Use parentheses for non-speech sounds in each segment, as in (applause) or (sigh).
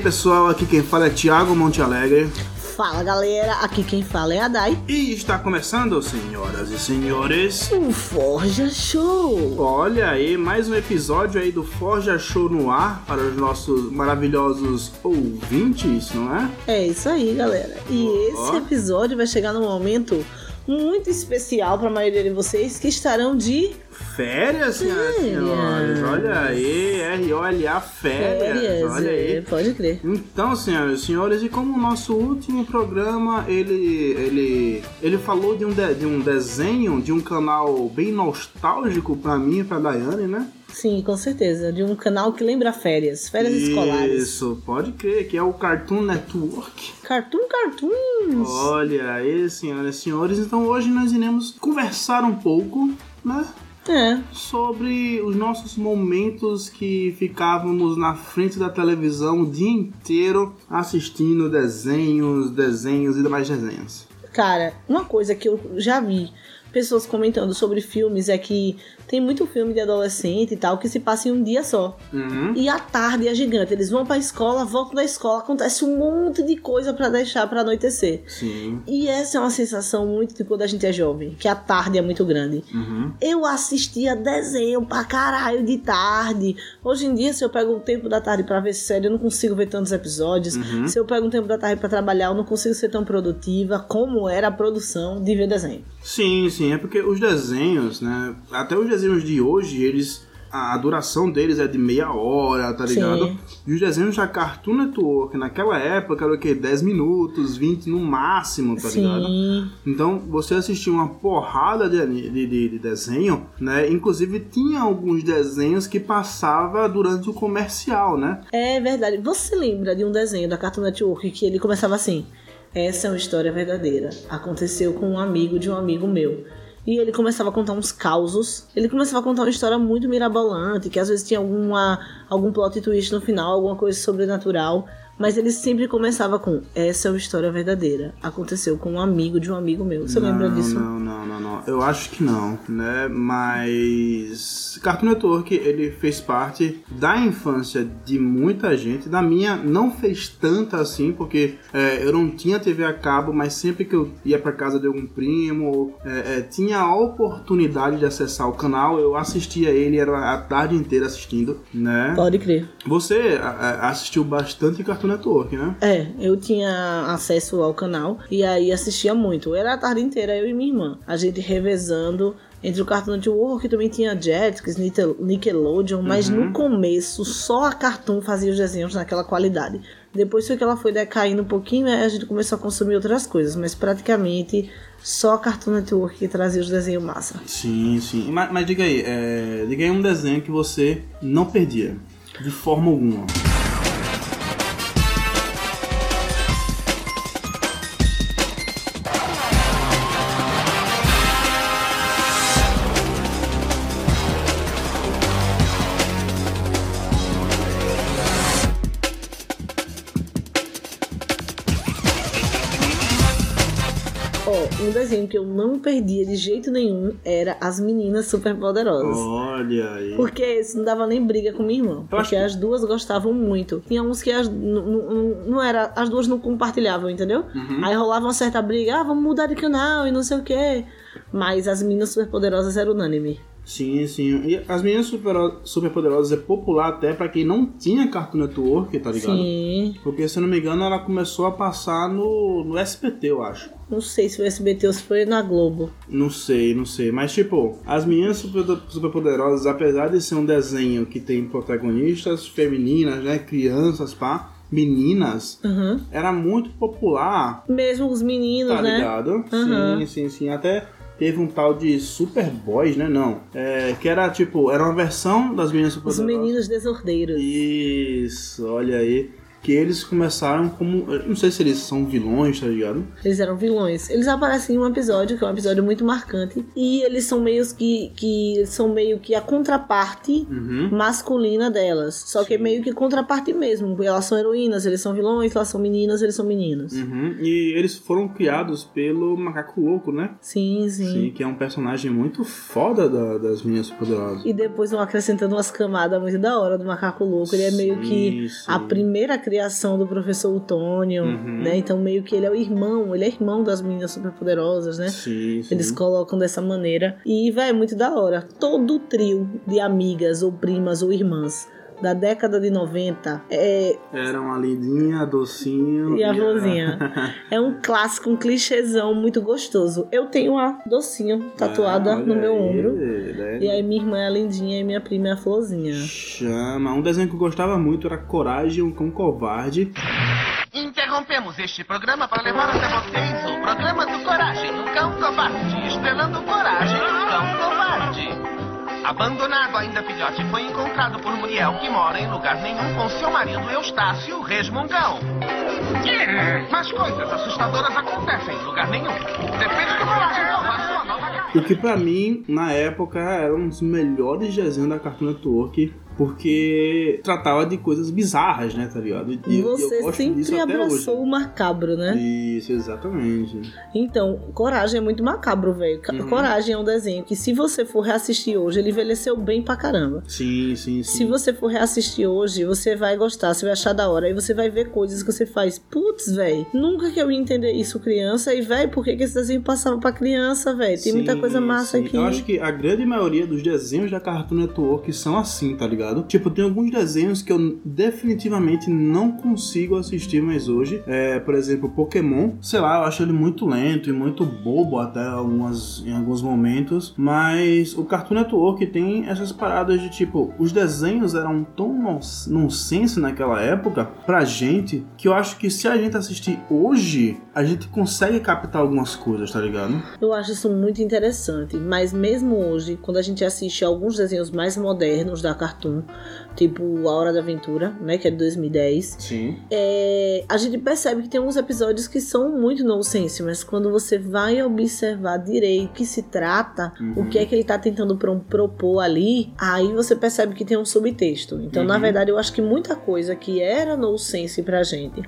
E aí pessoal, aqui quem fala é Thiago Monte Alegre. Fala galera, aqui quem fala é a Dai. E está começando, senhoras e senhores, o Forja Show. Olha aí, mais um episódio aí do Forja Show no ar para os nossos maravilhosos ouvintes, não é? É isso aí, galera. E oh. esse episódio vai chegar num momento muito especial para a maioria de vocês que estarão de férias, senhoras e senhores. Olha aí, R-O-L-A, férias. férias. Olha aí. É, pode crer. Então, senhoras e senhores, e como o nosso último programa, ele, ele, ele falou de um, de, de um desenho de um canal bem nostálgico para mim e pra Daiane, né? Sim, com certeza. De um canal que lembra férias, férias Isso, escolares. Isso, pode crer, que é o Cartoon Network. Cartoon Cartoons! Olha aí, senhoras e senhores. Então hoje nós iremos conversar um pouco, né? É. Sobre os nossos momentos que ficávamos na frente da televisão o dia inteiro assistindo desenhos, desenhos e demais desenhos. Cara, uma coisa que eu já vi pessoas comentando sobre filmes é que tem muito filme de adolescente e tal que se passa em um dia só. Uhum. E a tarde é gigante. Eles vão pra escola, voltam da escola, acontece um monte de coisa para deixar para anoitecer. Sim. E essa é uma sensação muito de quando a gente é jovem, que a tarde é muito grande. Uhum. Eu assistia desenho pra caralho de tarde. Hoje em dia, se eu pego um tempo da tarde para ver série, eu não consigo ver tantos episódios. Uhum. Se eu pego um tempo da tarde para trabalhar, eu não consigo ser tão produtiva como era a produção de ver desenho. Sim, sim. É porque os desenhos, né? Até os desenhos de hoje, eles a duração deles é de meia hora, tá ligado? Sim. E os desenhos da Cartoon Network naquela época era o quê? 10 minutos, 20 no máximo, tá Sim. ligado? Então você assistia uma porrada de, de, de, de, desenho, né? Inclusive tinha alguns desenhos que passava durante o comercial, né? É verdade. Você lembra de um desenho da Cartoon Network que ele começava assim? Essa é uma história verdadeira. Aconteceu com um amigo de um amigo meu. E ele começava a contar uns causos. Ele começava a contar uma história muito mirabolante, que às vezes tinha alguma, algum plot twist no final, alguma coisa sobrenatural. Mas ele sempre começava com: Essa é uma história verdadeira. Aconteceu com um amigo de um amigo meu. Você não, lembra disso? Não, não, não, não. Eu acho que não, né? Mas. Cartoon Network, ele fez parte da infância de muita gente. Da minha, não fez tanta assim, porque é, eu não tinha TV a cabo, mas sempre que eu ia para casa de algum primo, é, é, tinha a oportunidade de acessar o canal, eu assistia ele, era a tarde inteira assistindo, né? Pode crer. Você assistiu bastante Cartoon Network, né? É, eu tinha acesso ao canal e aí assistia muito. Era a tarde inteira, eu e minha irmã. A gente revezando entre o Cartoon Network também tinha Jetix, Nickelodeon, mas Uhum. no começo só a Cartoon fazia os desenhos naquela qualidade. Depois foi que ela foi decaindo um pouquinho, a gente começou a consumir outras coisas, mas praticamente só a Cartoon Network que trazia os desenhos massa. Sim, sim. Mas, mas diga aí, é, diga aí um desenho que você não perdia, de forma alguma. Não perdia de jeito nenhum era As Meninas Superpoderosas. Olha aí. Porque esse não dava nem briga com minha irmã. Porque as duas gostavam muito. Tinha uns que as, não, era, as duas não compartilhavam, entendeu? Uhum. Aí rolava uma certa briga, ah, vamos mudar de canal e não sei o quê. Mas as meninas superpoderosas eram unânime. Sim, sim. E as meninas super, super poderosas é popular até pra quem não tinha Cartoon Network, tá ligado? Sim. Porque, se eu não me engano, ela começou a passar no, no SBT, eu acho. Não sei se o SBT ou se foi na Globo. Não sei, não sei. Mas, tipo, as meninas super, super poderosas, apesar de ser um desenho que tem protagonistas femininas, né? Crianças, pá. Meninas, Uhum. era muito popular, Mesmo os meninos, tá né? ligado? Uhum. Sim, sim, sim. Até teve um tal de Superboys, né? Não. É, que era, tipo, era uma versão das meninas super Os meninos desordeiros. Isso, olha aí. Que eles começaram como. Não sei se eles são vilões, tá ligado? Eles eram vilões. Eles aparecem em um episódio, que é um episódio muito marcante. E eles são meio que, que são meio que a contraparte Uhum. masculina delas. Só que é meio que contraparte mesmo. Elas são heroínas, eles são vilões, elas são meninas, eles são meninos. Uhum. E eles foram criados pelo Macaco Louco, né? Sim, sim. que é um personagem muito foda da- das Meninas Poderosas. E depois vão acrescentando umas camadas muito da hora do macaco louco. Ele é meio Sim, que sim. a primeira criação do professor Utônio, Uhum. né? Então meio que ele é o irmão, ele é irmão das meninas superpoderosas, né? Sim, sim. Eles colocam dessa maneira. E, vai é muito da hora. Todo o trio de amigas, ou primas, ou irmãs da década de 90 é, Era uma lindinha, docinho. E a florzinha. (laughs) é um clássico, um clichêzão muito gostoso. Eu tenho a docinho tatuada Ah, no meu aí, ombro. né? E aí minha irmã é a lindinha e minha prima é a florzinha. Chama. Um desenho que eu gostava muito era Coragem, cão covarde. Interrompemos este programa para levar até vocês o programa do Coragem, o Cão Covarde, estrelando Coragem, o Cão Covarde. Abandonado ainda filhote, foi encontrado por Muriel, que mora em lugar nenhum com seu marido Eustácio Resmungão. Mas coisas assustadoras acontecem em lugar nenhum. Depende do Coragem salvar sua nova casa. O que pra mim, na época, era um dos melhores desenhos da Cartoon Network. Porque tratava de coisas bizarras, né, tá ligado? E, e Você eu sempre abraçou o macabro, né? Isso, exatamente. Então, Coragem é muito macabro, velho. Uhum. Coragem é um desenho que, se você for reassistir hoje, ele envelheceu bem pra caramba. Sim, sim, sim. Se você for reassistir hoje, você vai gostar, você vai achar da hora. Aí você vai ver coisas que você faz. Putz, velho, nunca que eu ia entender isso criança. E, velho, por que, que esse desenho passava pra criança, velho? Tem muita Sim, coisa massa sim. aqui. Eu acho que a grande maioria dos desenhos da Cartoon Network são assim, tá ligado? Tipo, tem alguns desenhos que eu definitivamente não consigo assistir mais hoje. É, por exemplo, Pokémon. Sei lá, eu acho ele muito lento e muito bobo até algumas, em alguns momentos. Mas o Cartoon Network tem essas paradas de tipo, os desenhos eram tão nons- nonsense naquela época pra gente que eu acho que se a gente assistir hoje, a gente consegue captar algumas coisas, tá ligado? Eu acho isso muito interessante, mas mesmo hoje, quando a gente assiste alguns desenhos mais modernos da Cartoon, tipo A Hora da Aventura, né, que é de 2010, Sim. é, a gente percebe que tem alguns episódios que são muito nonsense, mas quando você vai observar direito o que se trata, Uhum. o que é que ele tá tentando pro- propor ali, aí você percebe que tem um subtexto. Então, na Uhum. verdade, eu acho que muita coisa que era nonsense pra gente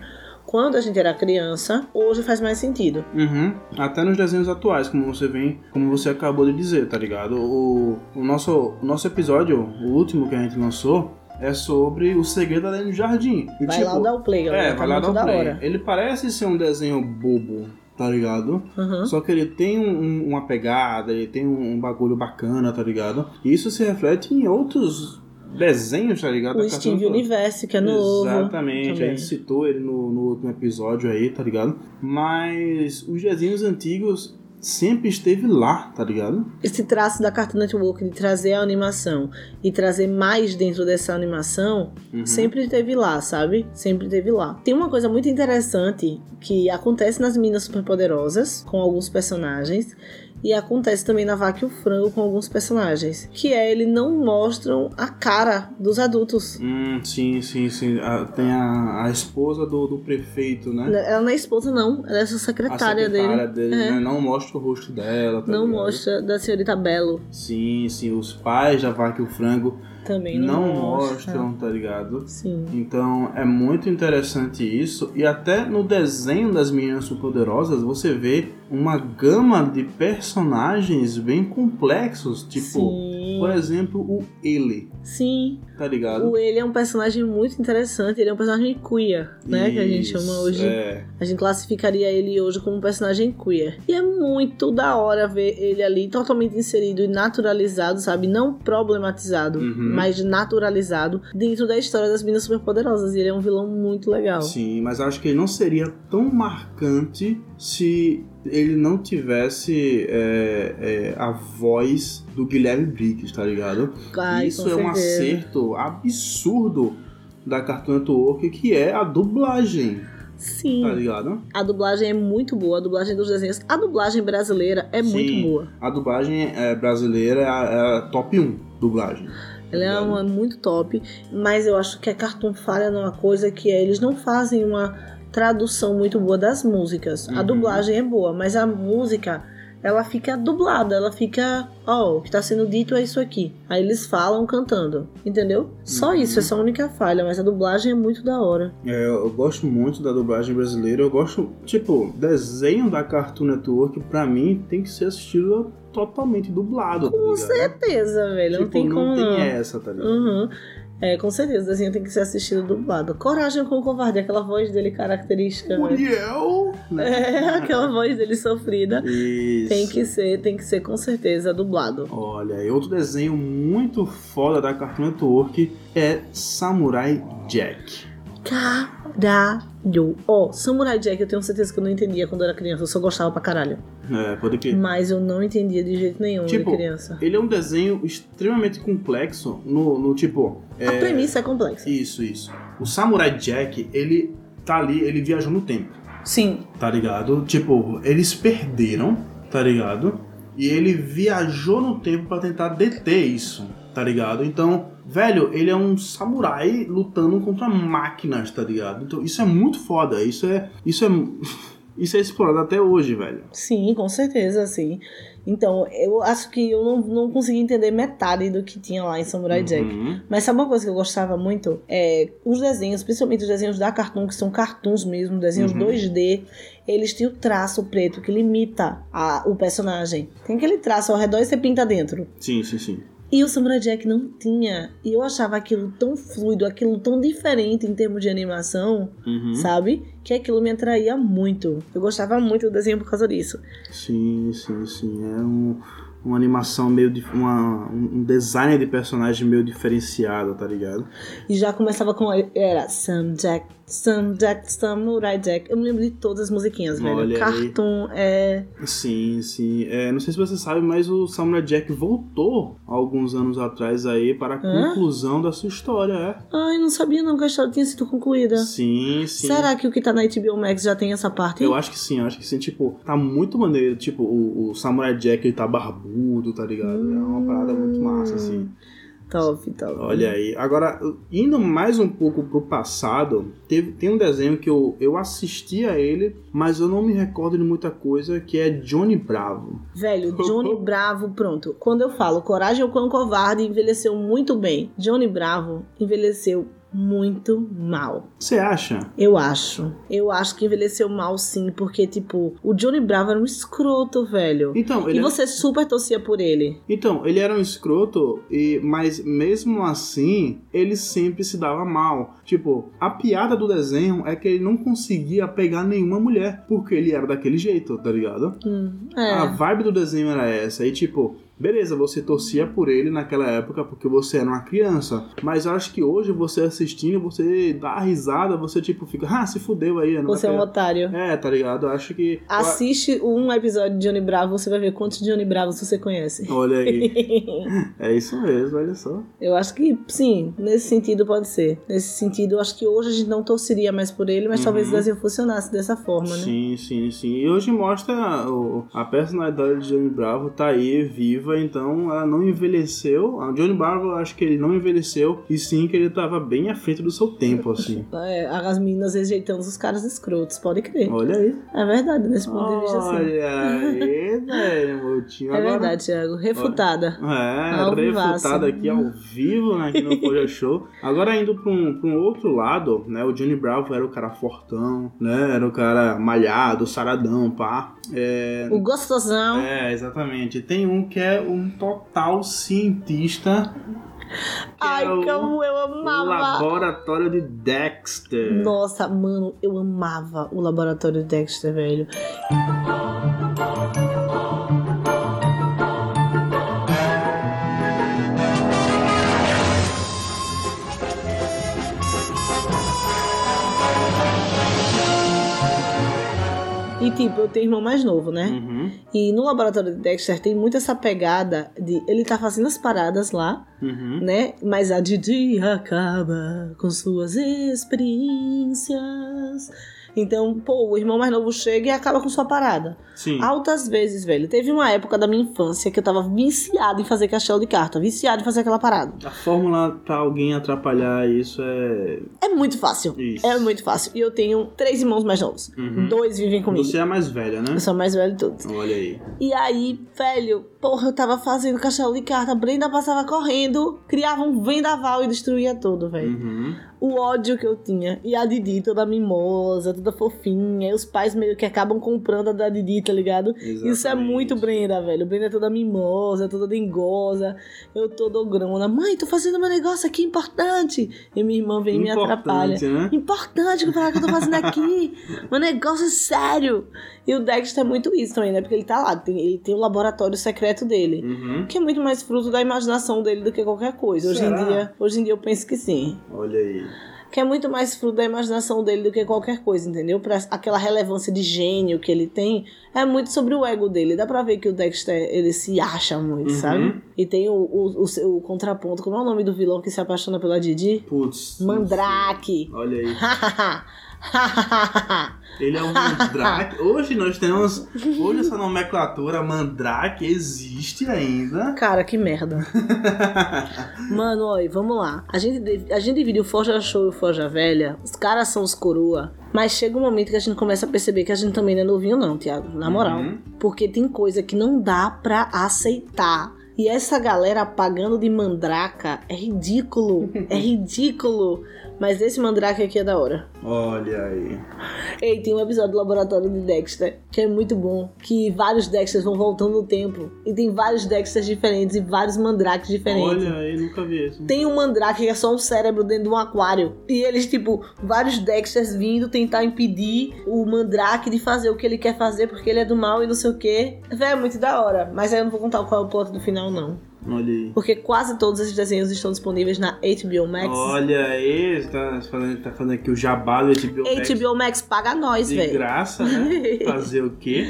quando a gente era criança, hoje faz mais sentido. Uhum. Até nos desenhos atuais, como você vem, como você acabou de dizer, tá ligado? O, o, nosso, o nosso episódio, o último que a gente lançou, é sobre o segredo além do jardim. E, Vai tipo, lá dar o play, galera. É, tá vai lá dar o play. hora. Ele parece ser um desenho bobo, tá ligado? Uhum. Só que ele tem um- um- uma pegada, ele tem um, um bagulho bacana, tá ligado? E isso se reflete em outros desenhos, tá ligado? O Cartoon Steve. Universe, que é novo. Exatamente, a também. gente citou ele no, no último episódio aí, tá ligado? Mas os desenhos antigos sempre esteve lá, tá ligado? Esse traço da Cartoon Network de trazer a animação e trazer mais dentro dessa animação Uhum. sempre esteve lá, sabe? Sempre esteve lá. Tem uma coisa muito interessante que acontece nas Minas Superpoderosas com alguns personagens e acontece também na Vaca e o Frango com alguns personagens, que é eles não mostram a cara dos adultos. Hum, sim, sim, sim. Ah, tem a, a esposa do, do prefeito, né? Ela não é esposa, não. Ela é A secretária, secretária dele. dele, É. né? Não mostra o rosto dela, tá Não ligado? mostra da senhorita Belo. Sim, sim. Os pais da vaca e o frango Também não, não, mostram, tá ligado? Sim. Então é muito interessante isso. E até no desenho das meninas superpoderosas você vê uma gama de personagens bem complexos. Tipo, Sim. por exemplo, o ele, Sim. tá ligado? O ele é um personagem muito interessante. Ele é um personagem queer, né? Que a gente Isso, chama hoje. É. A gente classificaria ele hoje como um personagem queer. E é muito da hora ver ele ali totalmente inserido e naturalizado, sabe? Não problematizado, Uhum. mas naturalizado dentro da história das Minas Superpoderosas. E ele é um vilão muito legal. Sim, mas acho que ele não seria tão marcante se ele não tivesse é, é, a voz do Guilherme Briggs, tá ligado? Ai, Isso é um certeza. acerto absurdo da Cartoon Network, que é a dublagem, Sim. tá ligado? A dublagem é muito boa, a dublagem dos desenhos. A dublagem brasileira é Sim. muito boa. A dublagem é, brasileira é a, é a top 1 dublagem. Ela é uma muito top, mas eu acho que a Cartoon falha numa coisa que é eles não fazem uma tradução muito boa das músicas. A Uhum. dublagem é boa, mas a música ela fica dublada, ela fica, ó, o que tá sendo dito é isso aqui. Aí eles falam cantando, entendeu? Só Uhum. isso, essa é a única falha, mas a dublagem é muito da hora. É, eu gosto muito da dublagem brasileira. Eu gosto, tipo, desenho da Cartoon Network, pra mim, tem que ser assistido totalmente dublado, tá Com ligado? certeza, velho. não Tipo, tem como não tem não. essa, tá ligado? Uhum. É, com certeza, o desenho tem que ser assistido dublado. Coragem com o covarde, aquela voz dele característica. velho. Uriel! né? É, (laughs) aquela voz dele sofrida. Isso. Tem que ser, tem que ser com certeza dublado. Olha, e outro desenho muito foda da Cartoon Network é Samurai Jack. Caralho. Ó, Samurai Jack eu tenho certeza que eu não entendia quando eu era criança. Eu só gostava pra caralho. É, pode que. Mas eu não entendia de jeito nenhum Tipo, de criança. Ele é um desenho extremamente complexo no, no tipo. A premissa é complexa. Isso, isso. O Samurai Jack, ele tá ali, ele viajou no tempo, Sim. tá ligado? Tipo, eles perderam, tá ligado? E ele viajou no tempo pra tentar deter isso, tá ligado? Então, velho, ele é um samurai lutando contra máquinas, tá ligado? Então, isso é muito foda. Isso é. Isso é. (laughs) Isso é explorado até hoje, velho. Sim, com certeza, sim. Então, eu acho que eu não, não consegui entender metade do que tinha lá em Samurai Jack. Uhum. Mas sabe uma coisa que eu gostava muito? É os desenhos, principalmente os desenhos da Cartoon, que são cartoons mesmo, desenhos Uhum. 2D, eles têm o traço preto que limita a, o personagem. Tem aquele traço ao redor e você pinta dentro. Sim, sim, sim. E o Samurai Jack não tinha. E eu achava aquilo tão fluido, aquilo tão diferente em termos de animação, Uhum. sabe? Que aquilo me atraía muito. Eu gostava muito do desenho por causa disso. Sim, sim, sim. É um, uma animação meio. dif- Uma, um um design de personagem meio diferenciado, tá ligado? E já começava com. Era Sam Jack, Sam Jack, Samurai Jack. Eu me lembro de todas as musiquinhas, velho. Olha aí. Cartoon é. Sim, sim. É, não sei se você sabe, mas o Samurai Jack voltou alguns anos atrás aí para a Hã? conclusão da sua história, é. Ai, não sabia não que a história tinha sido concluída. Sim, sim. Será que o que tá na HBO Max já tem essa parte? Eu acho que sim, eu acho que sim. Tipo, tá muito maneiro. Tipo, o, o Samurai Jack ele tá barbudo, tá ligado? É uma parada muito massa, assim. Top, top. Olha aí. Agora, indo mais um pouco pro passado, teve, tem um desenho que eu, eu assisti a ele, mas eu não me recordo de muita coisa, que é Johnny Bravo. Velho, (laughs) Johnny Bravo, pronto. Quando eu falo Coragem ou Cão Covarde envelheceu muito bem. Johnny Bravo envelheceu muito mal. Você acha? Eu acho. Eu acho que envelheceu mal sim, porque, tipo, o Johnny Bravo era um escroto, velho. Então, ele E você super torcia por ele. Então, ele era um escroto, e, mas mesmo assim, ele sempre se dava mal. Tipo, a piada do desenho é que ele não conseguia pegar nenhuma mulher, porque ele era daquele jeito, tá ligado? Hum, A é. vibe do desenho era essa. E tipo, beleza, você torcia por ele naquela época porque você era uma criança. Mas eu acho que hoje você assistindo, você dá a risada, você tipo fica, ah, se fudeu aí. Você é um pegar." otário. É, tá ligado? Eu acho que. Assiste um episódio de Johnny Bravo, você vai ver quantos Johnny Bravos você conhece. Olha aí. (laughs) é isso mesmo, olha só. Eu acho que sim, nesse sentido pode ser. Nesse sentido, eu acho que hoje a gente não torceria mais por ele, mas talvez o desenho funcionasse dessa forma, né? Sim, sim, sim. E hoje mostra o- a personalidade de Johnny Bravo tá aí, então ela não envelheceu. A Johnny Bravo, eu acho que ele não envelheceu, e sim que ele tava bem à frente do seu tempo, assim. (laughs) É, as meninas rejeitando os caras escrotos, pode crer. Olha aí. É verdade, nesse ponto de vista, sim. Olha aí, velho, Moutinho. É Agora- verdade, Thiago. Refutada. É, Ao vivaço. refutada aqui ao vivo, né, aqui no Folha (laughs) Show. Agora indo pra um, pra um outro lado, né, o Johnny Bravo era o cara fortão, né, era o cara malhado, saradão, pá. É, O gostosão. é, exatamente. Tem um que é um total cientista. Ai, é como eu amava. Laboratório de Dexter. Nossa, mano, eu amava o laboratório Dexter, velho. E tipo, eu tenho irmão mais novo, né? Uhum, E no laboratório de Dexter tem muito essa pegada de ele tá fazendo as paradas lá, uhum. né? Mas a Didi acaba com suas experiências. Então, pô, o irmão mais novo chega e acaba com sua parada. Sim. Altas vezes, velho. Teve uma época da minha infância que eu tava viciado em fazer castelo de carta, viciado em fazer aquela parada. A fórmula pra alguém atrapalhar isso é. É muito fácil. Isso. É muito fácil. E eu tenho três irmãos mais novos. Uhum. Dois vivem comigo. Você é a mais velha, né? Eu sou a mais velho de todos. Olha aí. E aí, velho, porra, eu tava fazendo castelo de carta, Brenda passava correndo, criava um vendaval e destruía tudo, velho. Uhum. O ódio que eu tinha. E a Didi toda mimosa, toda fofinha. E os pais meio que acabam comprando a da Didi, tá ligado? Isso é Exatamente. muito Brenda, velho. Brenda é toda mimosa, toda dengosa. Eu toda ogrona. Mãe, tô fazendo meu negócio aqui importante. E minha irmã vem e me atrapalha. Importante, né? Importante que falar que eu tô fazendo aqui. (laughs) meu negócio é sério. E o Dexter é muito isso também, né? Porque ele tá lá, tem- ele tem o laboratório secreto dele. Uhum. Que é muito mais fruto da imaginação dele do que qualquer coisa. Hoje em, dia, hoje em dia eu penso que sim. Olha aí. Que é muito mais fruto da imaginação dele do que qualquer coisa, entendeu? Pra aquela relevância de gênio que ele tem, é muito sobre o ego dele. Dá pra ver que o Dexter, ele se acha muito, Uhum. sabe? E tem o, o, o, seu- contraponto. Como é o nome do vilão que se apaixona pela Didi? Putz. Mandrake. Olha aí. (laughs) (laughs) Ele é um mandrake. Hoje nós temos. Hoje essa nomenclatura mandrake existe ainda. Cara, que merda. (laughs) Mano, olha, vamos lá. A gente, a gente divide o Forja Show e o Forja Velha. Os caras são os coroa. Mas chega um momento que a gente começa a perceber que a gente também não é novinho, não, Thiago. Na moral. Uhum. Porque tem coisa que não dá pra aceitar. E essa galera pagando de mandraca é ridículo. é (laughs) ridículo. Mas esse mandrake aqui é da hora. Olha aí. Ei, tem um episódio do Laboratório de Dexter que é muito bom. Que vários Dexters vão voltando no tempo. E tem vários Dexters diferentes e vários mandrakes diferentes. Olha aí, nunca vi isso. Tem um mandrake que é só um cérebro dentro de um aquário. E eles, tipo, vários Dexters vindo tentar impedir o mandrake de fazer o que ele quer fazer porque ele é do mal e não sei o quê. Véi, é muito da hora. Mas aí eu não vou contar qual é o plot do final, não. Olha aí. Porque quase todos esses desenhos estão disponíveis na HBO Max. Olha aí, você tá fazendo, tá fazendo aqui o jabá do HBO Max HBO Max paga nós, de velho. graça, né? (laughs) Fazer o quê?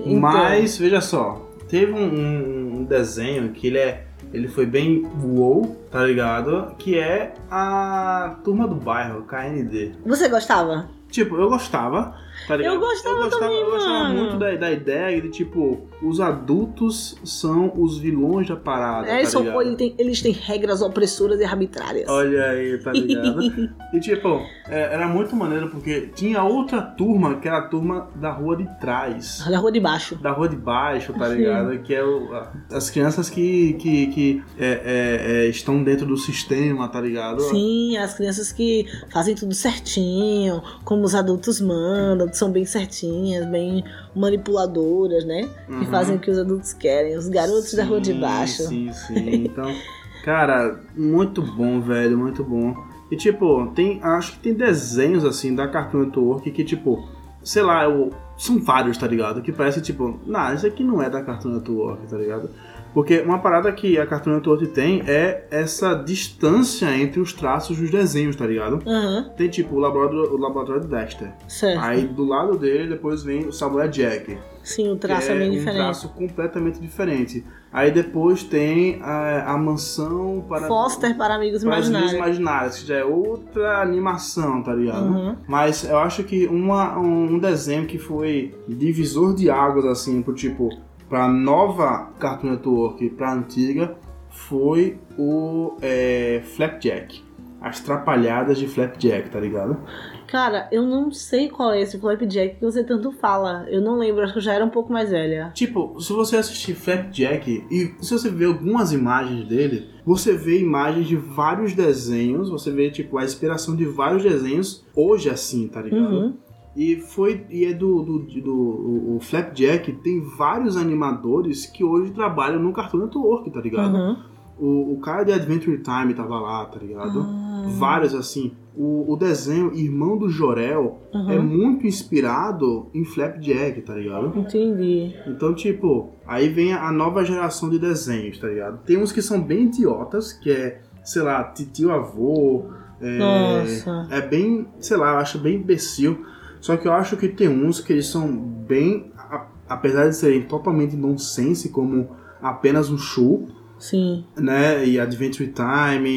Então. Mas, veja só, teve um, um- um desenho que ele é. Ele foi bem wow, tá ligado? Que é a turma do bairro, KND. Você gostava? Tipo, eu gostava, tá ligado? Eu gostava também, eu gostava mano. muito da, da ideia de, tipo, os adultos são os vilões da parada, É, tá eles, são- ligado? eles têm, regras opressoras e arbitrárias. Olha aí, tá ligado? (laughs) e tipo, é, era muito maneiro porque tinha outra turma que era a turma da rua de trás. Da rua de baixo. Da rua de baixo, tá ligado? Que é o- as crianças que, que, que é, é, é, estão dentro do sistema, tá ligado? Sim, as crianças que fazem tudo certinho, como os adultos mandam, que são bem certinhas, bem manipuladoras, né? Que Uhum. fazem o que os adultos querem. Os garotos da rua de Sim, baixo. Sim, sim. Então, cara, muito bom, velho, muito bom. E tipo, tem, acho que tem desenhos assim da Cartoon Network que tipo, sei lá, eu, são vários, tá ligado? Que parece tipo, não, isso aqui não é da Cartoon Network, tá ligado? Porque uma parada que a Cartoon Network tem é essa distância entre os traços dos desenhos, tá ligado? Aham, Tem tipo o laboratório, o laboratório de Dexter. certo. Aí do lado dele depois vem o Samuel Jack. Sim, o traço que é bem um diferente. traço completamente diferente. Aí depois tem a, a mansão para Foster para amigos para imaginários. Ilhas imaginárias, que já é outra animação, tá ligado? Uhum. Mas eu acho que uma, um desenho que foi divisor de águas, assim, pro tipo, pra nova Cartoon Network e pra antiga, foi o é, Flapjack. As Trapalhadas de Flapjack, tá ligado? Cara, eu não sei qual é esse Flapjack que você tanto fala. Eu não lembro, acho que eu já era um pouco mais velha. Tipo, se você assistir Flapjack e se você ver algumas imagens dele, você vê imagens de vários desenhos, você vê tipo a inspiração de vários desenhos hoje assim, tá ligado? Uhum. E foi e é do do, do o, o Flapjack tem vários animadores que hoje trabalham no Cartoon Network, tá ligado? Uhum. O, o cara de Adventure Time tava lá, tá ligado? Ah. Vários assim. O, o desenho Irmão do Jorel Uhum. é muito inspirado em Flapjack, tá ligado? Entendi. Então, tipo, aí vem a nova geração de desenhos, tá ligado? Tem uns que são bem idiotas, que é, sei lá, titio avô. É, Nossa. é bem, sei lá, eu acho bem imbecil. Só que eu acho que tem uns que eles são bem, a- apesar de serem totalmente nonsense, como apenas um show, Sim. né? E Adventure Time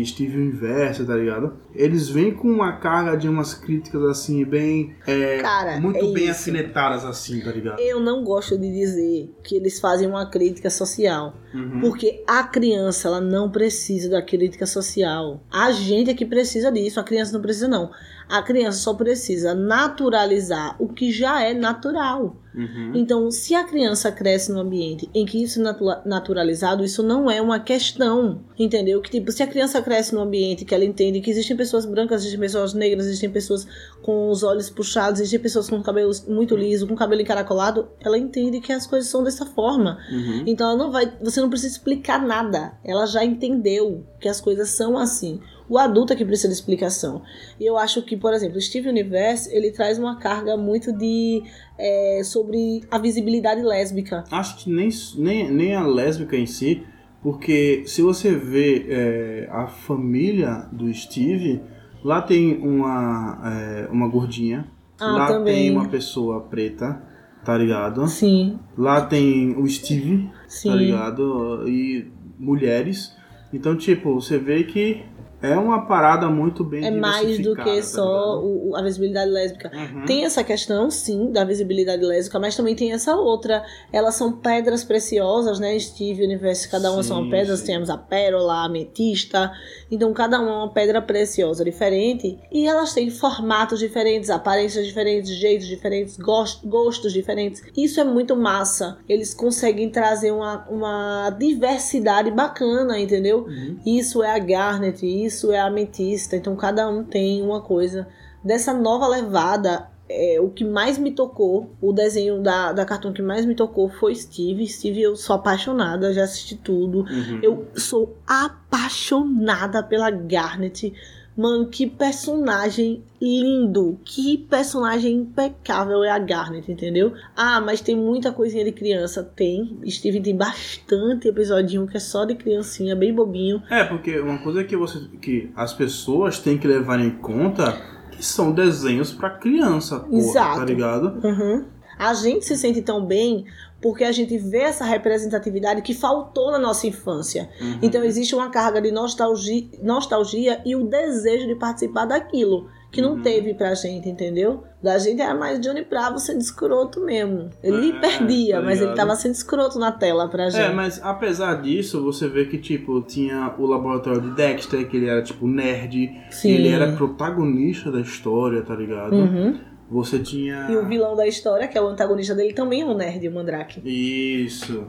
e Steve Universe, tá ligado? Eles vêm com uma carga de umas críticas assim, bem. é, Cara, muito é bem isso. afinetadas assim, tá ligado? Eu não gosto de dizer que eles fazem uma crítica social. Uhum. Porque a criança, ela não precisa da crítica social. A gente é que precisa disso, a criança não precisa não. A criança só precisa naturalizar o que já é natural. Uhum. Então, se a criança cresce num ambiente em que isso é natura- naturalizado, isso não é uma questão, entendeu? Que tipo, se a criança cresce num ambiente que ela entende que existem pessoas brancas, existem pessoas negras, existem pessoas com os olhos puxados, existem pessoas com cabelos muito liso, com cabelo encaracolado, ela entende que as coisas são dessa forma. Uhum. Então ela não vai, você não precisa explicar nada. Ela já entendeu que as coisas são assim. O adulto é que precisa de explicação. E eu acho que, por exemplo, o Steve Universe, ele traz uma carga muito de é, sobre a visibilidade lésbica. Acho que nem, nem, nem a lésbica em si, porque se você vê é, a família do Steve, lá tem uma, é, uma gordinha, Ah, lá também. tem uma pessoa preta, tá ligado? Sim, Lá tem o Steve, sim. tá ligado? E mulheres. Então, tipo, você vê que é uma parada muito bem É mais do que tá só o- a visibilidade lésbica. Uhum. Tem essa questão, sim, da visibilidade lésbica, mas também tem essa outra. Elas são pedras preciosas, né? Steve Universe, cada uma são Sim, pedras. sim. Temos a pérola, a ametista. Então, cada uma é uma pedra preciosa diferente. E elas têm formatos diferentes, aparências diferentes, jeitos diferentes, gos- gostos diferentes. Isso é muito massa. Eles conseguem trazer uma, uma diversidade bacana, entendeu? Uhum. Isso é a Garnet, isso é Ametista. Então cada um tem uma coisa. Dessa nova levada, é, o que mais me tocou, o desenho da, da Cartoon que mais me tocou foi Steve. Steve, eu sou apaixonada, já assisti tudo. Uhum. Eu sou apaixonada pela Garnet. Mano, que personagem lindo. Que personagem impecável é a Garnet, entendeu? Ah, mas tem muita coisinha de criança. Tem. Steven tem bastante episodinho que é só de criancinha, bem bobinho. É, porque uma coisa que, você, que as pessoas têm que levar em conta que são desenhos pra criança, porra, Exato. tá ligado? Uhum. A gente se sente tão bem porque a gente vê essa representatividade que faltou na nossa infância. Uhum. Então existe uma carga de nostalgia, nostalgia e o desejo de participar daquilo que não Uhum. teve pra gente, entendeu? Da gente era mais Johnny Bravo sendo escroto mesmo. Ele É, perdia, tá mas ele tava sendo escroto na tela pra gente. É, mas apesar disso, você vê que, tipo, tinha o laboratório de Dexter, que ele era, tipo, nerd. Sim. Ele era protagonista da história, tá ligado? Uhum. Você tinha... E o vilão da história, que é o antagonista dele, também é um nerd, o Mandrake. Isso,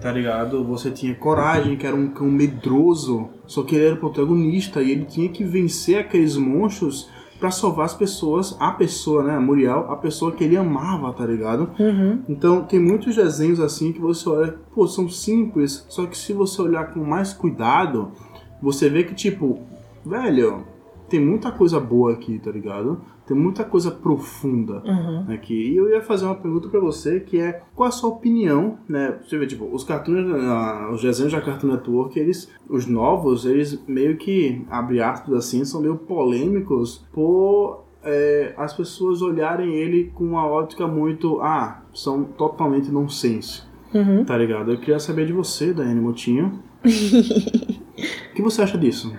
tá ligado? Você tinha Coragem, que era um cão medroso, só que ele era o protagonista e ele tinha que vencer aqueles monstros pra salvar as pessoas, a pessoa, né, a Muriel, a pessoa que ele amava, tá ligado? Uhum. Então tem muitos desenhos assim que você olha, pô, são simples, só que se você olhar com mais cuidado, você vê que tipo, velho, tem muita coisa boa aqui, tá ligado? Tem muita coisa profunda Uhum. aqui. E eu ia fazer uma pergunta pra você, que é qual a sua opinião, né? Você vê, tipo, os cartoons, ah, os desenhos da Cartoon Network, eles, os novos, eles meio que, abre aspas assim, são meio polêmicos por é, as pessoas olharem ele com uma ótica muito, ah, são totalmente nonsense, Uhum. tá ligado? Eu queria saber de você, Daiane Motinho. (laughs) o que você acha disso?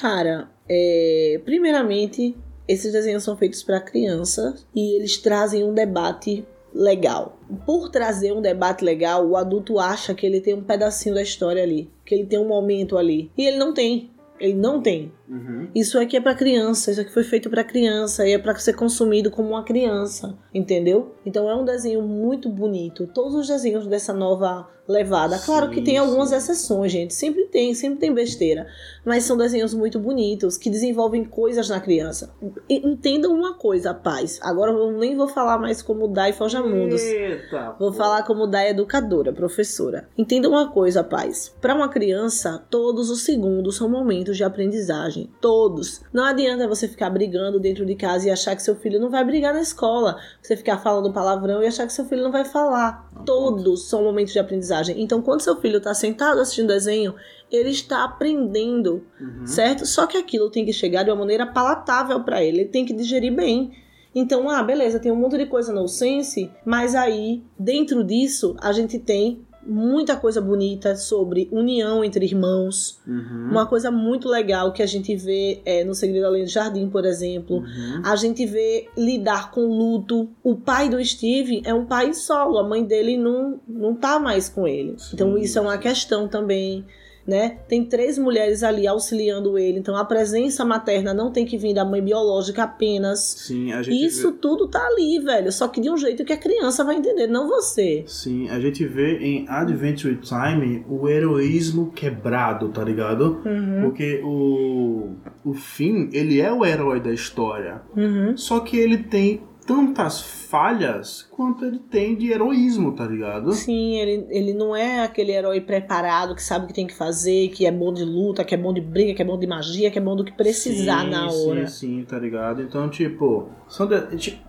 Cara, é, primeiramente, esses desenhos são feitos para crianças e eles trazem um debate legal. Por trazer um debate legal, o adulto acha que ele tem um pedacinho da história ali, que ele tem um momento ali. E ele não tem. Ele não tem. Uhum. Isso aqui é pra criança, isso aqui foi feito pra criança e é pra ser consumido como uma criança, entendeu? Então é um desenho muito bonito. Todos os desenhos dessa nova levada, claro que Sim, tem algumas sim. exceções, gente, sempre tem, sempre tem besteira, mas são desenhos muito bonitos que desenvolvem coisas na criança. Entendam uma coisa, paz. Agora eu nem vou falar mais como Dai Forjamundos. Eita! Vou pô. falar como da educadora, professora. Entenda uma coisa, pais. Para uma criança, todos os segundos são momentos de aprendizagem. Todos. Não adianta você ficar brigando dentro de casa e achar que seu filho não vai brigar na escola. Você ficar falando palavrão e achar que seu filho não vai falar. Todos são momentos de aprendizagem. Então, quando seu filho está sentado assistindo desenho, ele está aprendendo, Uhum. certo? Só que aquilo tem que chegar de uma maneira palatável para ele. Ele tem que digerir bem. Então, ah, beleza, tem um monte de coisa no sense, mas aí, dentro disso, a gente tem muita coisa bonita sobre união entre irmãos. Uhum. Uma coisa muito legal que a gente vê é, no Segredo Além do Jardim, por exemplo. Uhum. A gente vê lidar com luto. O pai do Steve é um pai solo, a mãe dele não, não tá mais com ele. Sim. Então isso é uma questão também. Né? Tem três mulheres ali auxiliando ele, então a presença materna não tem que vir da mãe biológica apenas. Sim, a gente Isso vê... tudo tá ali, velho. Só que de um jeito que a criança vai entender, não você. Sim, a gente vê em Adventure Time o heroísmo quebrado, tá ligado? Uhum, Porque o, o Finn, ele é o herói da história. uhum. Só que ele tem tantas falhas quanto ele tem de heroísmo, tá ligado? Sim, ele, ele não é aquele herói preparado que sabe o que tem que fazer, que é bom de luta, que é bom de briga, que é bom de magia, que é bom do que precisar Sim, na sim, hora. Sim, tá ligado? Então, tipo,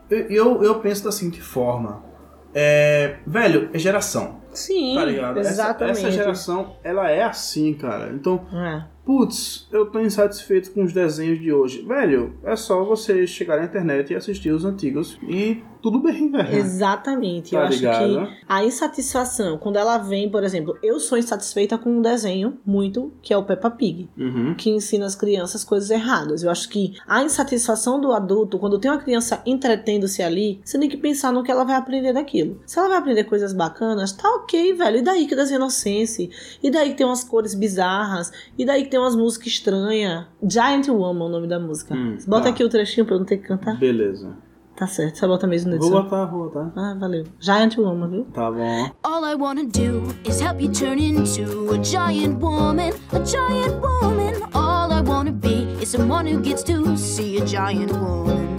eu, eu penso da seguinte forma. É, velho, é geração, Sim, tá ligado? Essa- exatamente. Essa, geração, ela é assim, cara. Então, É. putz, eu tô insatisfeito com os desenhos de hoje. Velho, é só você chegar na internet e assistir os antigos e tudo bem, velho. Exatamente. Tá eu acho ligado? que a insatisfação, quando ela vem, por exemplo, eu sou insatisfeita com um desenho muito, que é o Peppa Pig. Uhum. que ensina as crianças coisas erradas. Eu acho que a insatisfação do adulto, quando tem uma criança entretendo-se ali, você tem que pensar no que ela vai aprender daquilo. Se ela vai aprender coisas bacanas, tá ok, velho. E daí que das inocência? E daí que tem umas cores bizarras? E daí que tem umas músicas estranhas? Giant Woman é o nome da música. Hum, Bota tá. aqui o trechinho pra eu não ter que cantar. Beleza. Tá certo, só bota mesmo na Vou botar, vou botar. Ah, valeu. Giant Woman, viu? Tá bom. All I wanna do is help you turn into a giant woman, a giant woman. All I wanna be is someone who gets to see a giant woman.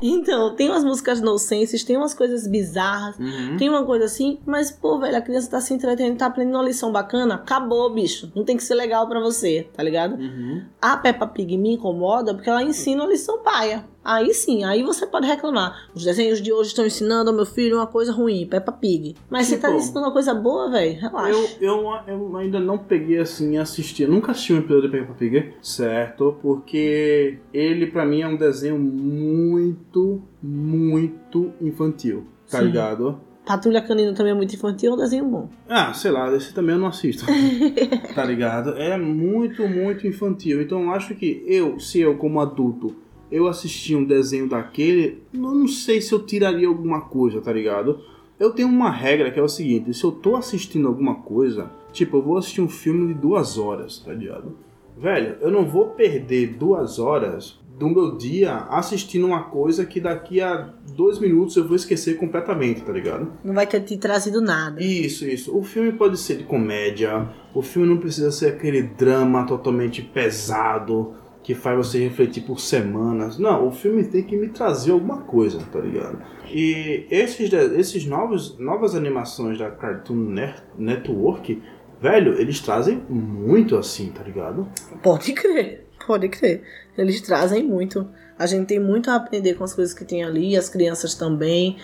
Então, tem umas músicas nonsenses, tem umas coisas bizarras, Uhum. tem uma coisa assim, mas, pô, velho, a criança tá se entretendo, tá aprendendo uma lição bacana, acabou, bicho. Não tem que ser legal pra você, tá ligado? Uhum. A Peppa Pig me incomoda porque ela ensina uma lição paia. Aí sim, aí você pode reclamar. Os desenhos de hoje estão ensinando ao meu filho uma coisa ruim, Peppa Pig. Mas você tá Tipo, ensinando uma coisa boa, velho, relaxa. Eu, eu, eu ainda não peguei assim e assisti. Eu nunca assisti um episódio de Peppa Pig, certo? Porque ele pra mim é um desenho muito, muito infantil, tá Sim. ligado? Patrulha Canina também é muito infantil, é um desenho bom. Ah, sei lá, esse também eu não assisto. (laughs) tá ligado? É muito, muito infantil. Então eu acho que eu, se eu como adulto, eu assistir um desenho daquele, não sei se eu tiraria alguma coisa, tá ligado? Eu tenho uma regra que é o seguinte, se eu tô assistindo alguma coisa, tipo, eu vou assistir um filme de duas horas, tá ligado? Velho, eu não vou perder duas horas do meu dia assistindo uma coisa que daqui a dois minutos eu vou esquecer completamente, tá ligado? Não vai ter te trazido nada. Isso, isso. O filme pode ser de comédia, o filme não precisa ser aquele drama totalmente pesado que faz você refletir por semanas. Não, o filme tem que me trazer alguma coisa, tá ligado? E esses, esses novos, novas animações da Cartoon Net- Network, velho, eles trazem muito assim, tá ligado? Pode crer, pode crer. Eles trazem muito. A gente tem muito a aprender com as coisas que tem ali, as crianças também.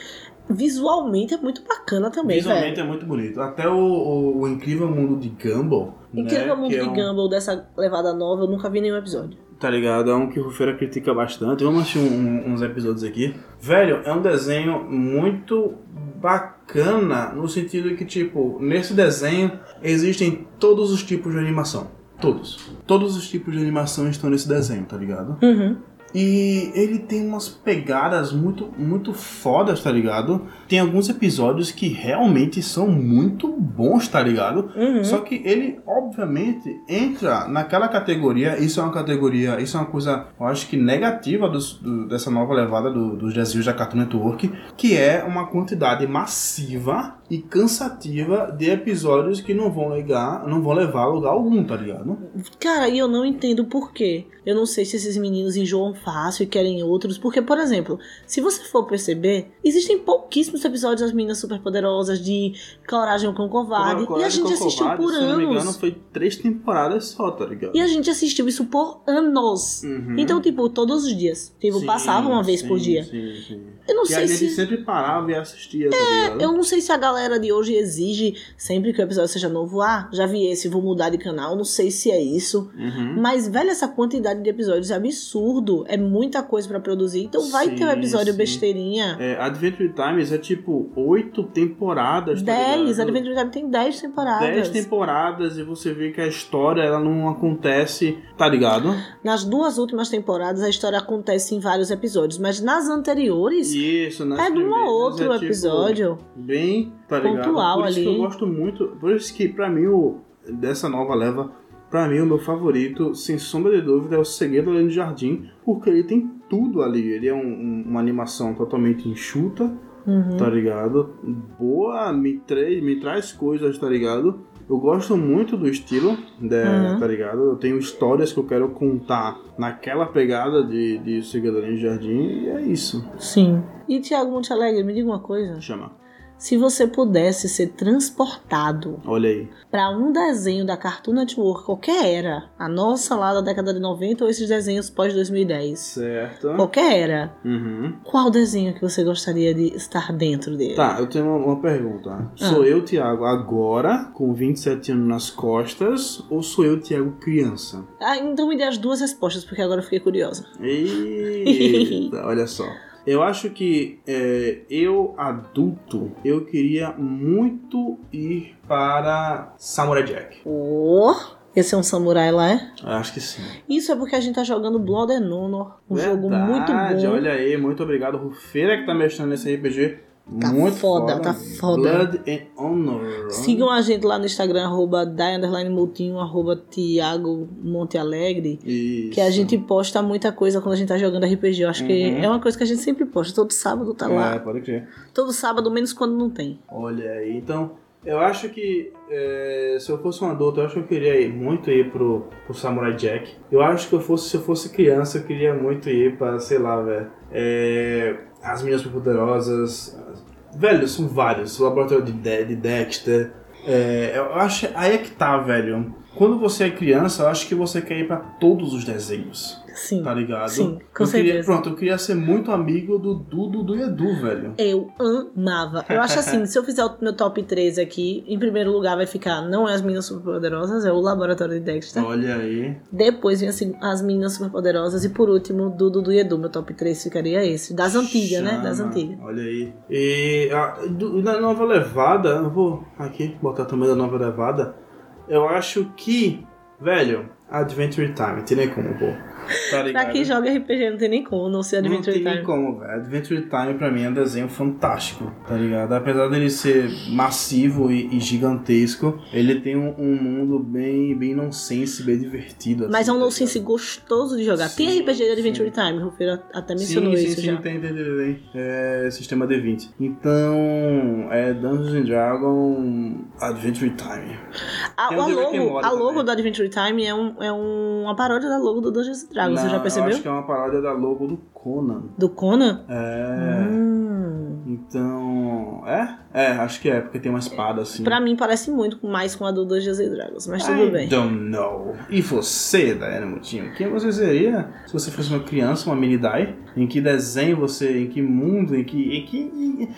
Visualmente é muito bacana também, Visualmente velho. é muito bonito. Até o, o- o Incrível Mundo de Gumball. Incrível né, Mundo é de um- Gumball dessa levada nova, eu nunca vi nenhum episódio. Tá ligado? É um que o Rufeira critica bastante. Vamos assistir um- um- uns episódios aqui. Velho, é um desenho muito bacana no sentido que, tipo, nesse desenho existem todos os tipos de animação. Todos. Todos os tipos de animação estão nesse desenho, tá ligado? Uhum. E ele tem umas pegadas muito, muito fodas, tá ligado? Tem alguns episódios que realmente são muito bons, tá ligado? Uhum. Só que ele, obviamente, entra naquela categoria. Isso é uma categoria, isso é uma coisa, eu acho que negativa dos- do- dessa nova levada do- dos desenhos da Cartoon Network, que é uma quantidade massiva e cansativa de episódios que não vão levar, não vão levar a lugar algum, tá ligado? Cara, e eu não entendo por quê. Eu não sei se esses meninos enjoam fácil e querem outros. Porque, por exemplo, se você for perceber, existem pouquíssimos episódios das meninas superpoderosas de Coragem com Covarde. e a Coragem gente assistiu Covarde, por se não me engano, anos. foi três temporadas só, tá ligado? E a gente assistiu isso por anos. Uhum. Então, tipo, todos os dias. Tipo, Sim, passava uma vez por sim, dia. Sim, sim. Eu não E sei a gente se. sempre parava e assistia, tá ligado? Eu não sei se a galera de hoje exige sempre que o episódio seja novo. Ah, já vi esse, vou mudar de canal. Não sei se é isso. Uhum. Mas, velho, essa quantidade de episódios é absurdo. é muita coisa pra produzir. Então vai ter um Sim, episódio sim. besteirinha. É, Adventure Times é tipo oito temporadas. tá 10, ligado? Adventure Time tem 10 temporadas. 10 temporadas e você vê que a história ela não acontece, tá ligado? Nas duas últimas temporadas a história acontece em vários episódios, mas nas anteriores Isso, nas é de um ou outro é, tipo, episódio. bem, tá ligado? Pontual por isso ali. que eu gosto muito, por isso que pra mim o dessa nova leva, pra mim o meu favorito, sem sombra de dúvida, é o Segredo Além do Jardim, porque ele tem tudo ali. Ele é um- um- uma animação totalmente enxuta, Uhum. tá ligado? Boa, me, tra me traz coisas, tá ligado? Eu gosto muito do estilo, né, Uhum. tá ligado? Eu tenho histórias que eu quero contar naquela pegada de, de Segredo Além do Jardim e é isso. Sim. E Tiago Montealegre, me diga uma coisa. Chama. Se você pudesse ser transportado Olha aí. para um desenho da Cartoon Network, qualquer era, a nossa lá da década de 90 ou esses desenhos pós-2010, Certo. qualquer era, Uhum. qual desenho que você gostaria de estar dentro dele? Tá, eu tenho uma, uma pergunta. Ah. Sou eu, Thiago, agora, com 27 anos nas costas, ou sou eu, Thiago, criança? Ah, então me dê as duas respostas, porque agora eu fiquei curiosa. Eita, (laughs) olha só. Eu acho que é, eu, adulto, eu queria muito ir para Samurai Jack. Oh, esse é um samurai lá, é? Acho que sim. Isso é porque a gente tá jogando Blood and Honor, um jogo muito Verdade, bom. Olha aí, muito obrigado, Rufeira, que tá mexendo nesse RPG. Tá muito foda, tá foda. Blood and Honor. Sigam a gente lá no Instagram, arroba Moutinho, arroba Tiago Monte Alegre. Isso. Que a gente posta muita coisa quando a gente tá jogando RPG. Eu acho que Uhum. é uma coisa que a gente sempre posta. Todo sábado tá É, lá. pode crer. Todo sábado, menos quando não tem. Olha aí, então eu acho que é, se eu fosse um adulto, eu acho que eu queria ir muito ir pro, pro Samurai Jack. Eu acho que eu fosse, se eu fosse criança, eu queria muito ir pra, sei lá, velho. é, as Meninas Poderosas. Velho, são vários. O Laboratório de, De- de Dexter. É, eu acho. Aí é que tá, velho. Quando você é criança, eu acho que você quer ir pra todos os desenhos. Sim. Tá ligado? Sim, com eu queria, certeza. Pronto, eu queria ser muito amigo do Dudu do Edu, velho. Eu amava. Eu acho assim, (laughs) se eu fizer o meu top 3 aqui, em primeiro lugar vai ficar Não é as Meninas Superpoderosas, é o Laboratório de Dexter. Olha aí. Depois vem assim, as Meninas Superpoderosas e por último, Dudu do Edu. Meu top 3 ficaria esse. Das antigas, né? Das Chama. antigas. Olha aí. E a, do- na nova levada, eu vou aqui botar também da nova levada. Eu acho que, velho, Adventure Time, tem nem como, pô. Tá ligado? Pra quem joga RPG não tem nem como não ser não Adventure tem nem Time. como, velho. Adventure Time pra mim é um desenho fantástico, tá ligado? Apesar dele ser massivo e, e gigantesco, ele tem um, um mundo bem, bem nonsense, bem divertido. Mas assim, é um tá nonsense ligado? gostoso de jogar. Tem Sim, RPG de Adventure Time, o Rufeiro até mencionou sim, sim, isso sim, já. Tem, tem, tem, tem. É sistema D20. Então, é Dungeons and Dragon Adventure Time. A, Tem a and logo, a logo também. do Adventure Time é, um, é um- uma paródia da logo do Dungeons Dragons, você Não, já Eu percebeu? acho que é uma paródia da logo do Conan. Do Conan? É. Hum. Então. É? É, acho que é, porque tem uma espada assim. Pra mim parece muito mais com a do Dungeons and Dragons, mas tudo I bem. don't know. E você, Daiane Mutinho? Quem você seria se você fosse uma criança, uma mini Dai? Em que desenho você. Em que mundo? Em que. Em que.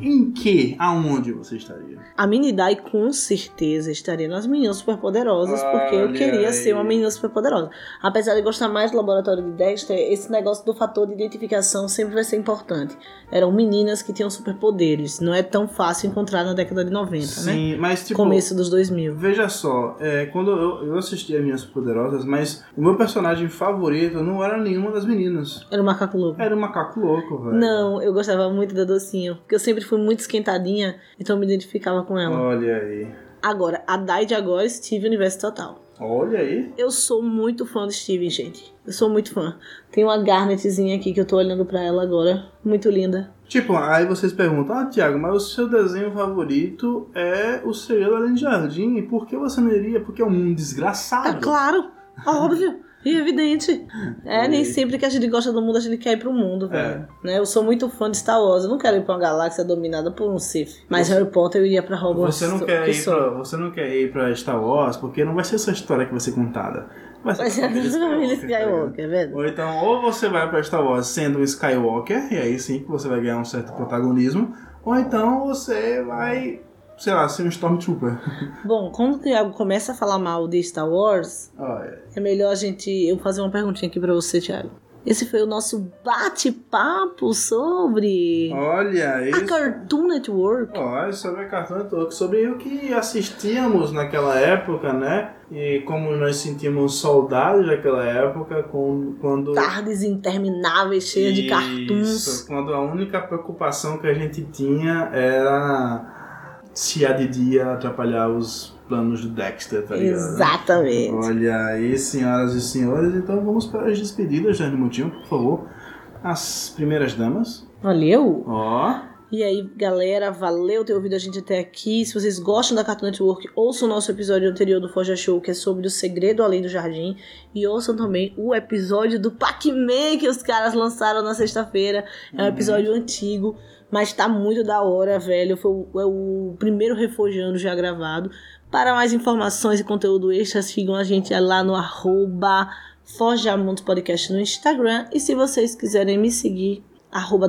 Em, que? Aonde você estaria? A Mini Dai com certeza estaria nas meninas superpoderosas, porque eu queria aí. ser uma menina superpoderosa. Apesar de gostar mais do laboratório de Dexter, esse negócio do fator de identificação sempre vai ser importante. Eram meninas que tinham superpoderes. Não é tão fácil encontrar na década de 90, né? Sim, mas tipo. Começo dos 2000. Veja só, é, quando eu, eu assisti a Minhas Poderosas, mas o meu personagem favorito não era nenhuma das meninas. Era o macaco louco. Era o macaco louco, velho. Não, eu gostava muito da docinho. Porque eu sempre fui muito esquentadinha, então eu me identificava com ela. Olha aí. Agora, a Dai de agora, Steve Universo Total. Olha aí. Eu sou muito fã de Steven, gente. Eu sou muito fã. Tem uma Garnetzinha aqui que eu tô olhando pra ela agora. Muito linda. Tipo, aí vocês perguntam, ah, Thiago, mas o seu desenho favorito é o Segredo Além de Jardim, e por que você não iria? Porque é um desgraçado. claro! Óbvio! (laughs) E evidente. É, nem E- sempre que a gente gosta do mundo, a gente quer ir pro mundo, É. velho. Né? Eu sou muito fã de Star Wars. Eu não quero ir pra uma galáxia dominada por um Sith. Mas Harry Potter eu iria pra Hogwarts. Você não, que quer ir pra, você não quer ir pra Star Wars, porque não vai ser sua história que vai ser contada. Vai ser Vai ser família família (laughs) tá? Skywalker, velho. Ou então, ou você vai pra Star Wars sendo um Skywalker, e aí sim que você vai ganhar um certo protagonismo, ou então você vai, sei lá, ser um Stormtrooper. (laughs) Bom, quando o Thiago começa a falar mal de Star Wars, Olha, é melhor a gente. Eu fazer uma perguntinha aqui pra você, Thiago. Esse foi o nosso bate-papo sobre Olha, a isso. Cartoon Network. Olha, sobre a Cartoon Network, sobre o que assistíamos naquela época, né? E como nós sentimos saudades daquela época, com, quando... Tardes intermináveis, cheias de Isso, cartoons. Quando a única preocupação que a gente tinha era se a Didi ia atrapalhar os planos de Dexter, tá ligado? Exatamente. Olha aí, senhoras e senhores, então vamos para as despedidas, Jane Mutinho, por favor. As primeiras damas. Valeu! Ó. E aí, galera, valeu ter ouvido a gente até aqui. Se vocês gostam da Cartoon Network, ouçam o nosso episódio anterior do Forja Show, que é sobre o segredo além do jardim. E ouçam também o episódio do Pac-Man que os caras lançaram na sexta-feira. É um episódio antigo, mas tá muito da hora, velho. Foi o, é o primeiro Refojando já gravado. Para mais informações e conteúdo extra, sigam a gente lá no arroba Podcast no Instagram. E se vocês quiserem me seguir, arroba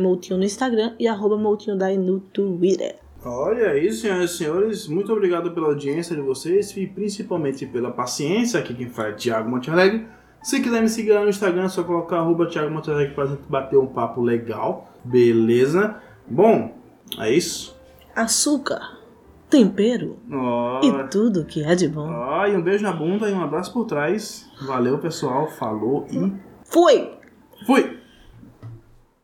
Moutinho no Instagram e arroba Moutinho Dai no Twitter. Olha isso, senhoras e senhores. Muito obrigado pela audiência de vocês e principalmente pela paciência. Aqui quem fala é Thiago Montenegro. Se quiser me seguir lá no Instagram, é só colocar arroba Thiago Montenegro pra gente bater um papo legal. Beleza? Bom, é isso. Açúcar, tempero Ó, e tudo que é de bom. ó, e um beijo na bunda e um abraço por trás. Valeu, pessoal. Falou e Fui! fui!